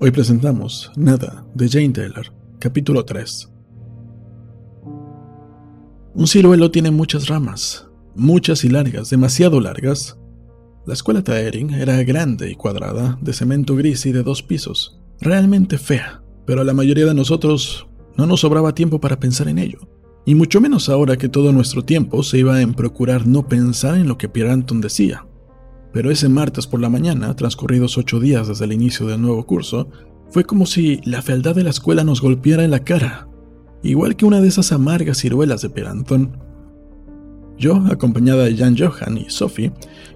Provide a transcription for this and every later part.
Hoy presentamos Nada de Jane Taylor, capítulo 3. Un ciruelo tiene muchas ramas, muchas y largas, demasiado largas. La escuela Taering era grande y cuadrada, de cemento gris y de dos pisos, realmente fea, pero a la mayoría de nosotros no nos sobraba tiempo para pensar en ello, y mucho menos ahora que todo nuestro tiempo se iba en procurar no pensar en lo que Pierre Anton decía. Pero ese martes por la mañana, transcurridos ocho días desde el inicio del nuevo curso, fue como si la fealdad de la escuela nos golpeara en la cara, igual que una de esas amargas ciruelas de Peranton. Yo, acompañada de Jan Johan y Sophie,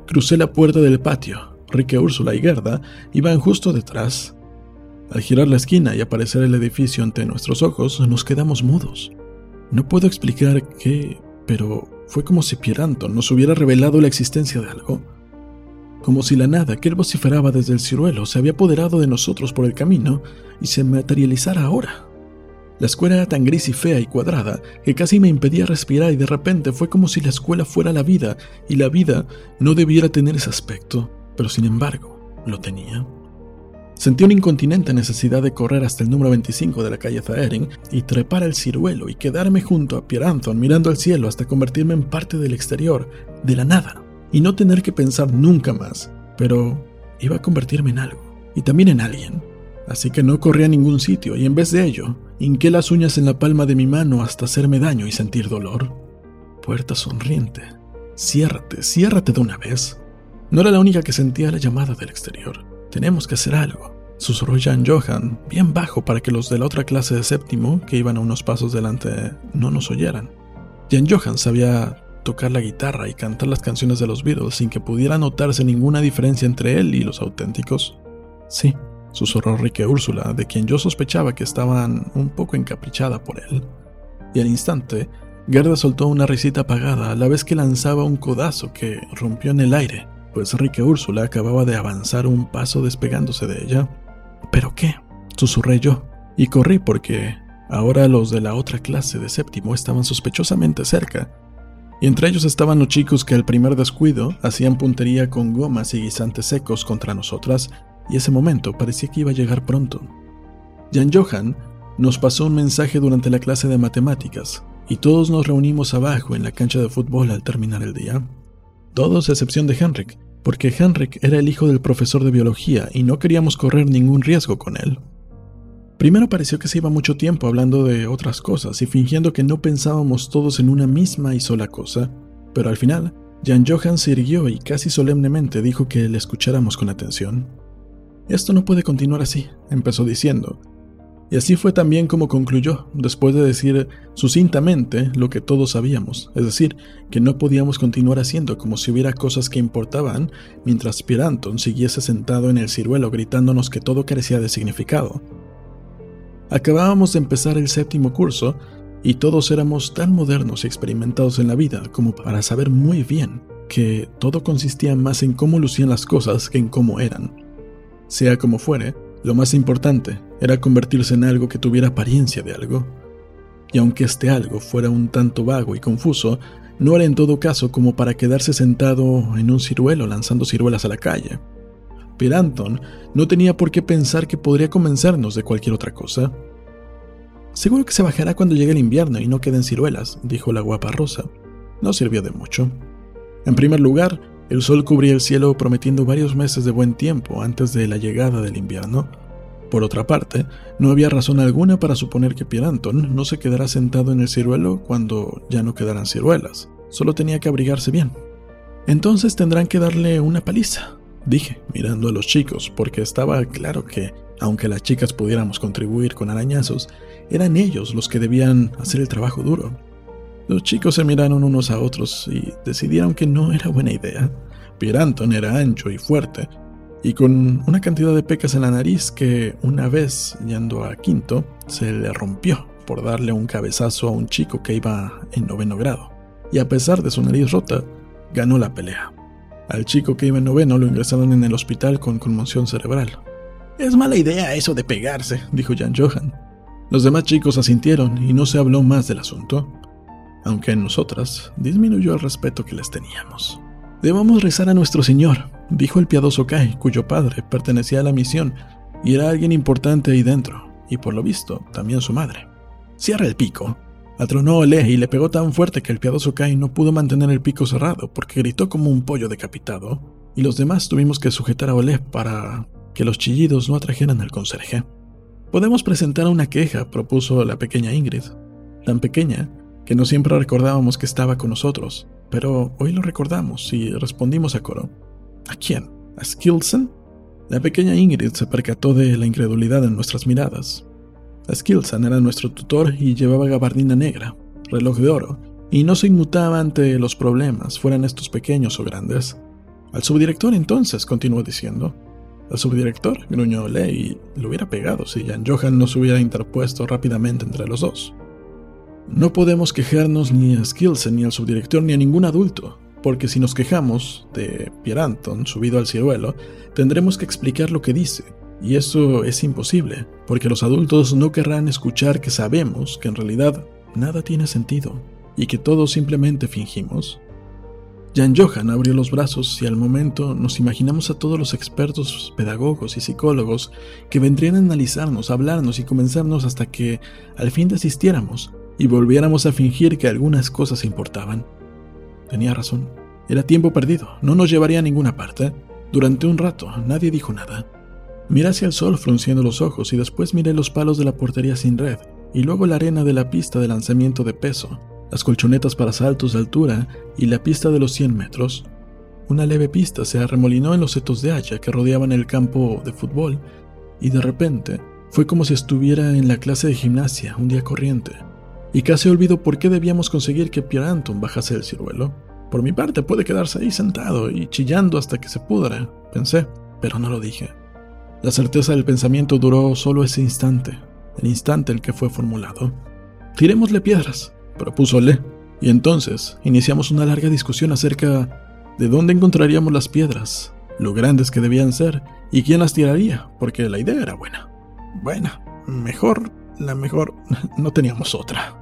crucé la puerta del patio. Rique, Úrsula y Gerda iban justo detrás. Al girar la esquina y aparecer el edificio ante nuestros ojos, nos quedamos mudos. No puedo explicar qué, pero fue como si Pieranton nos hubiera revelado la existencia de algo como si la nada que él vociferaba desde el ciruelo se había apoderado de nosotros por el camino y se materializara ahora. La escuela era tan gris y fea y cuadrada que casi me impedía respirar y de repente fue como si la escuela fuera la vida y la vida no debiera tener ese aspecto, pero sin embargo lo tenía. Sentí una incontinente necesidad de correr hasta el número 25 de la calle Zaering y trepar al ciruelo y quedarme junto a Pierre Anton mirando al cielo hasta convertirme en parte del exterior, de la nada y no tener que pensar nunca más, pero iba a convertirme en algo, y también en alguien. Así que no corrí a ningún sitio y en vez de ello, hinqué las uñas en la palma de mi mano hasta hacerme daño y sentir dolor. Puerta sonriente. Ciérrate, ciérrate de una vez. No era la única que sentía la llamada del exterior. Tenemos que hacer algo. Susurró Jan Johan, bien bajo para que los de la otra clase de séptimo, que iban a unos pasos delante, no nos oyeran. Jan Johan sabía tocar la guitarra y cantar las canciones de los Beatles sin que pudiera notarse ninguna diferencia entre él y los auténticos. Sí, susurró Rique Úrsula, de quien yo sospechaba que estaban un poco encaprichada por él. Y al instante, Gerda soltó una risita apagada a la vez que lanzaba un codazo que rompió en el aire, pues Rique Úrsula acababa de avanzar un paso despegándose de ella. ¿Pero qué? susurré yo, y corrí porque ahora los de la otra clase de séptimo estaban sospechosamente cerca, y entre ellos estaban los chicos que al primer descuido hacían puntería con gomas y guisantes secos contra nosotras, y ese momento parecía que iba a llegar pronto. Jan Johan nos pasó un mensaje durante la clase de matemáticas, y todos nos reunimos abajo en la cancha de fútbol al terminar el día. Todos a excepción de Henrik, porque Henrik era el hijo del profesor de biología y no queríamos correr ningún riesgo con él. Primero pareció que se iba mucho tiempo hablando de otras cosas y fingiendo que no pensábamos todos en una misma y sola cosa, pero al final, Jan Johan se irguió y casi solemnemente dijo que le escucháramos con atención. Esto no puede continuar así, empezó diciendo. Y así fue también como concluyó, después de decir sucintamente lo que todos sabíamos, es decir, que no podíamos continuar haciendo como si hubiera cosas que importaban, mientras Piranton siguiese sentado en el ciruelo gritándonos que todo carecía de significado, Acabábamos de empezar el séptimo curso y todos éramos tan modernos y experimentados en la vida como para saber muy bien que todo consistía más en cómo lucían las cosas que en cómo eran. Sea como fuere, lo más importante era convertirse en algo que tuviera apariencia de algo. Y aunque este algo fuera un tanto vago y confuso, no era en todo caso como para quedarse sentado en un ciruelo lanzando ciruelas a la calle. Anton no tenía por qué pensar que podría convencernos de cualquier otra cosa. Seguro que se bajará cuando llegue el invierno y no queden ciruelas, dijo la guapa Rosa. No sirvió de mucho. En primer lugar, el sol cubría el cielo prometiendo varios meses de buen tiempo antes de la llegada del invierno. Por otra parte, no había razón alguna para suponer que Anton no se quedará sentado en el ciruelo cuando ya no quedarán ciruelas. Solo tenía que abrigarse bien. Entonces tendrán que darle una paliza, dije, mirando a los chicos, porque estaba claro que, aunque las chicas pudiéramos contribuir con arañazos, eran ellos los que debían hacer el trabajo duro. Los chicos se miraron unos a otros y decidieron que no era buena idea. Pieranton era ancho y fuerte, y con una cantidad de pecas en la nariz que, una vez yendo a quinto, se le rompió por darle un cabezazo a un chico que iba en noveno grado. Y a pesar de su nariz rota, ganó la pelea. Al chico que iba en noveno lo ingresaron en el hospital con conmoción cerebral. Es mala idea eso de pegarse, dijo Jan Johan. Los demás chicos asintieron y no se habló más del asunto, aunque en nosotras disminuyó el respeto que les teníamos. Debamos rezar a nuestro Señor, dijo el piadoso Kai, cuyo padre pertenecía a la misión, y era alguien importante ahí dentro, y por lo visto, también su madre. Cierra el pico. Atronó Ole y le pegó tan fuerte que el piadoso Kai no pudo mantener el pico cerrado porque gritó como un pollo decapitado, y los demás tuvimos que sujetar a Ole para que los chillidos no atrajeran al conserje. Podemos presentar una queja, propuso la pequeña Ingrid, tan pequeña que no siempre recordábamos que estaba con nosotros, pero hoy lo recordamos y respondimos a coro. ¿A quién? ¿A Skilson? La pequeña Ingrid se percató de la incredulidad en nuestras miradas. Skilson era nuestro tutor y llevaba gabardina negra, reloj de oro, y no se inmutaba ante los problemas, fueran estos pequeños o grandes. Al subdirector entonces, continuó diciendo. Al subdirector, gruñó Ley, y lo hubiera pegado si Jan Johan no se hubiera interpuesto rápidamente entre los dos. No podemos quejarnos ni a Skilsen, ni al subdirector, ni a ningún adulto, porque si nos quejamos de Pierre Anton subido al ciruelo, tendremos que explicar lo que dice, y eso es imposible, porque los adultos no querrán escuchar que sabemos que en realidad nada tiene sentido, y que todos simplemente fingimos. Jan Johan abrió los brazos y al momento nos imaginamos a todos los expertos, pedagogos y psicólogos que vendrían a analizarnos, hablarnos y comenzarnos hasta que al fin desistiéramos y volviéramos a fingir que algunas cosas importaban. Tenía razón. Era tiempo perdido. No nos llevaría a ninguna parte. Durante un rato nadie dijo nada. Miré hacia el sol frunciendo los ojos y después miré los palos de la portería sin red y luego la arena de la pista de lanzamiento de peso, las colchonetas para saltos de altura y la pista de los 100 metros. Una leve pista se arremolinó en los setos de haya que rodeaban el campo de fútbol y de repente fue como si estuviera en la clase de gimnasia un día corriente y casi olvido por qué debíamos conseguir que Pierre Anton bajase del ciruelo. Por mi parte puede quedarse ahí sentado y chillando hasta que se pudra, pensé, pero no lo dije. La certeza del pensamiento duró solo ese instante, el instante en que fue formulado. Tirémosle piedras, propuso Le, y entonces iniciamos una larga discusión acerca de dónde encontraríamos las piedras, lo grandes que debían ser y quién las tiraría, porque la idea era buena. Buena, mejor, la mejor, no teníamos otra.